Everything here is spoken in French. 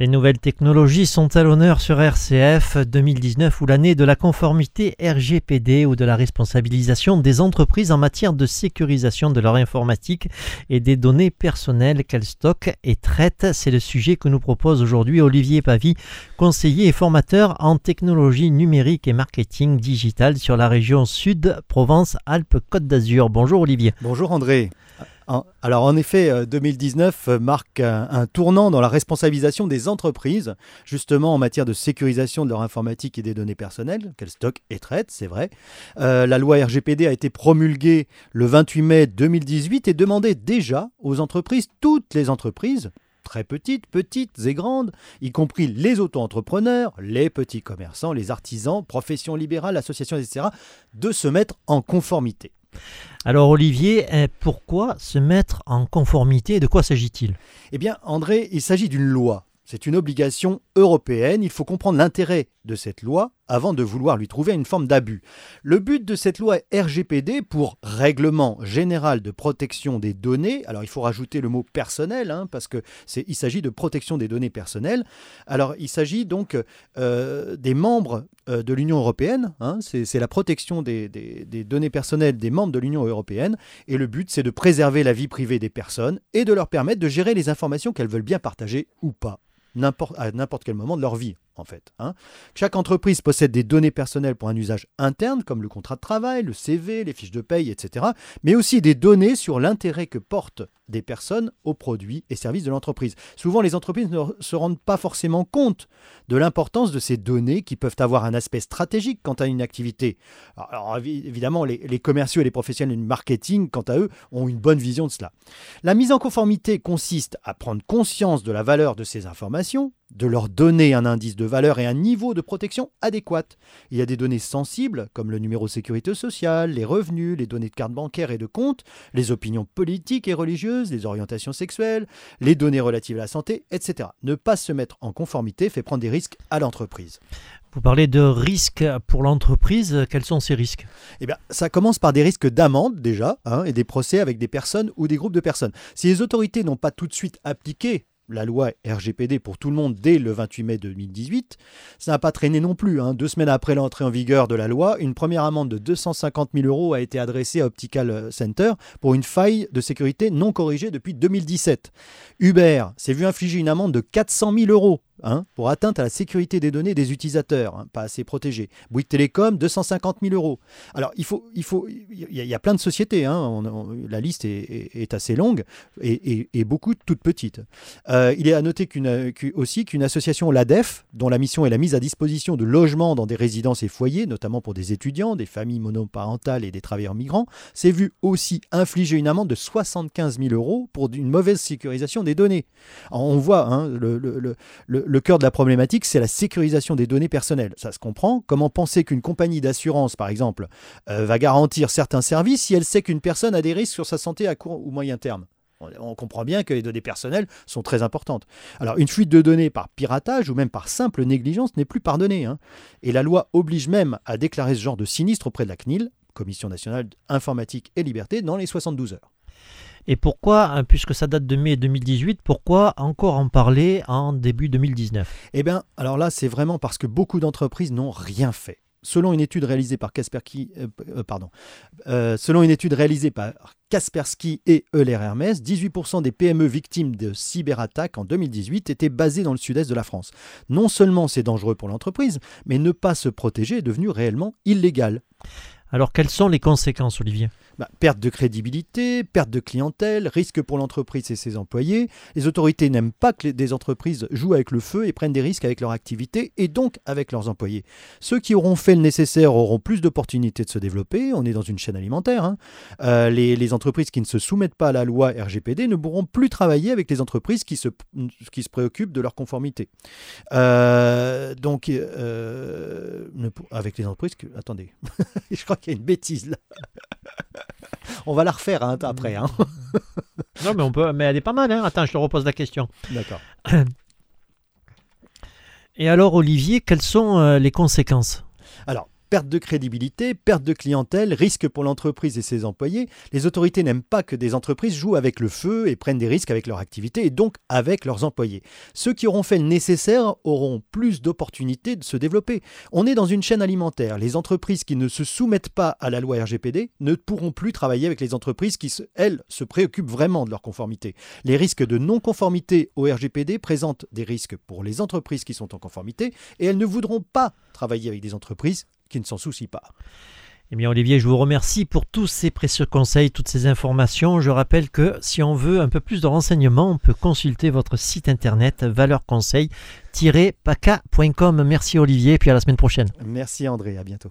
Les nouvelles technologies sont à l'honneur sur RCF 2019 ou l'année de la conformité RGPD ou de la responsabilisation des entreprises en matière de sécurisation de leur informatique et des données personnelles qu'elles stockent et traitent. C'est le sujet que nous propose aujourd'hui Olivier Pavie, conseiller et formateur en technologie numérique et marketing digital sur la région Sud, Provence-Alpes-Côte d'Azur. Bonjour Olivier. Bonjour André. Alors en effet, 2019 euh, marque un, tournant dans la responsabilisation des entreprises, justement en matière de sécurisation de leur informatique et des données personnelles, qu'elles stockent et traitent, c'est vrai. Euh, la loi RGPD a été promulguée le 28 mai 2018 et demandait déjà aux entreprises, toutes les entreprises, très petites, petites et grandes, y compris les auto-entrepreneurs, les petits commerçants, les artisans, professions libérales, associations, etc., de se mettre en conformité. Alors Olivier, euh, pourquoi se mettre en conformité De quoi s'agit-il? Eh bien André, il s'agit d'une loi. C'est une obligation européenne. Il faut comprendre l'intérêt de cette loi avant de vouloir lui trouver une forme d'abus. Le but de cette loi RGPD pour Règlement général de protection des données, alors il faut rajouter le mot personnel, hein, parce qu'il s'agit de protection des données personnelles. Alors il s'agit donc euh, des membres euh, de l'Union européenne, hein, c'est la protection des, des données personnelles des membres de l'Union européenne, et le but c'est de préserver la vie privée des personnes et de leur permettre de gérer les informations qu'elles veulent bien partager ou pas à n'importe quel moment de leur vie en fait. Hein. Chaque entreprise possède des données personnelles pour un usage interne, comme le contrat de travail, le CV, les fiches de paye, etc., mais aussi des données sur l'intérêt que portent des personnes aux produits et services de l'entreprise. Souvent, les entreprises ne se rendent pas forcément compte de l'importance de ces données qui peuvent avoir un aspect stratégique quant à une activité. Alors, évidemment, les, les commerciaux et les professionnels du marketing, quant à eux, ont une bonne vision de cela. La mise en conformité consiste à prendre conscience de la valeur de ces informations, de leur donner un indice de valeur et un niveau de protection adéquat. Il y a des données sensibles, comme le numéro de sécurité sociale, les revenus, les données de carte bancaire et de compte, les opinions politiques et religieuses, les orientations sexuelles, les données relatives à la santé, etc. Ne pas se mettre en conformité fait prendre des risques à l'entreprise. Vous parlez de risques pour l'entreprise. Quels sont ces risques? Eh bien, ça commence par des risques d'amende déjà, hein, et des procès avec des personnes ou des groupes de personnes. Si les autorités n'ont pas tout de suite appliqué la loi RGPD pour tout le monde dès le 28 mai 2018. Ça n'a pas traîné non plus. Hein. Deux semaines après l'entrée en vigueur de la loi, une première amende de 250 000 euros a été adressée à Optical Center pour une faille de sécurité non corrigée depuis 2017. Uber s'est vu infliger une amende de 400 000 euros Hein, pour atteinte à la sécurité des données des utilisateurs, hein, pas assez protégés. Bouygues Télécom, 250 000 euros. Alors, il faut, il faut, y, a, plein de sociétés. Hein, la liste est, assez longue et, beaucoup toutes petites. Euh, il est à noter qu'une, aussi qu'une association, l'ADEF, dont la mission est la mise à disposition de logements dans des résidences et foyers, notamment pour des étudiants, des familles monoparentales et des travailleurs migrants, s'est vu aussi infliger une amende de 75 000 euros pour une mauvaise sécurisation des données. on voit le, le, le le cœur de la problématique, c'est la sécurisation des données personnelles. Ça se comprend. Comment penser qu'une compagnie d'assurance, par exemple, euh, va garantir certains services si elle sait qu'une personne a des risques sur sa santé à court ou moyen terme? On comprend bien que les données personnelles sont très importantes. Alors, une fuite de données par piratage ou même par simple négligence n'est plus pardonnée. Hein. Et la loi oblige même à déclarer ce genre de sinistre auprès de la CNIL, Commission nationale informatique et liberté, dans les 72 heures. Et pourquoi, hein, puisque ça date de mai 2018, pourquoi encore en parler en début 2019 Eh bien, alors là, c'est vraiment parce que beaucoup d'entreprises n'ont rien fait. Selon une étude réalisée par Kaspersky, euh, euh, pardon, euh, selon une étude réalisée par Kaspersky et Euler Hermès, 18% des PME victimes de cyberattaques en 2018 étaient basées dans le sud-est de la France. Non seulement c'est dangereux pour l'entreprise, mais ne pas se protéger est devenu réellement illégal. Alors quelles sont les conséquences, Olivier? Bah, perte de crédibilité, perte de clientèle, risque pour l'entreprise et ses employés. Les autorités n'aiment pas que des entreprises jouent avec le feu et prennent des risques avec leur activité et donc avec leurs employés. Ceux qui auront fait le nécessaire auront plus d'opportunités de se développer. On est dans une chaîne alimentaire. Hein. Euh, les, entreprises qui ne se soumettent pas à la loi RGPD ne pourront plus travailler avec les entreprises qui se, qui se préoccupent de leur conformité. Euh, donc, euh, avec les entreprises. Attendez, je crois qu'il y a une bêtise là. On va la refaire hein, après. Hein. non, mais on peut. Mais elle est pas mal. Hein. Attends, je te repose la question. D'accord. Et alors, Olivier, quelles sont euh, les conséquences? Alors, Perte de crédibilité, perte de clientèle, risque pour l'entreprise et ses employés. Les autorités n'aiment pas que des entreprises jouent avec le feu et prennent des risques avec leur activité et donc avec leurs employés. Ceux qui auront fait le nécessaire auront plus d'opportunités de se développer. On est dans une chaîne alimentaire. Les entreprises qui ne se soumettent pas à la loi RGPD ne pourront plus travailler avec les entreprises qui, elles, se préoccupent vraiment de leur conformité. Les risques de non-conformité au RGPD présentent des risques pour les entreprises qui sont en conformité et elles ne voudront pas travailler avec des entreprises qui ne s'en soucient pas. Eh bien Olivier, je vous remercie pour tous ces précieux conseils, toutes ces informations. Je rappelle que si on veut un peu plus de renseignements, on peut consulter votre site internet valeureconseil-paca.com. Merci Olivier, et puis à la semaine prochaine. Merci André, à bientôt.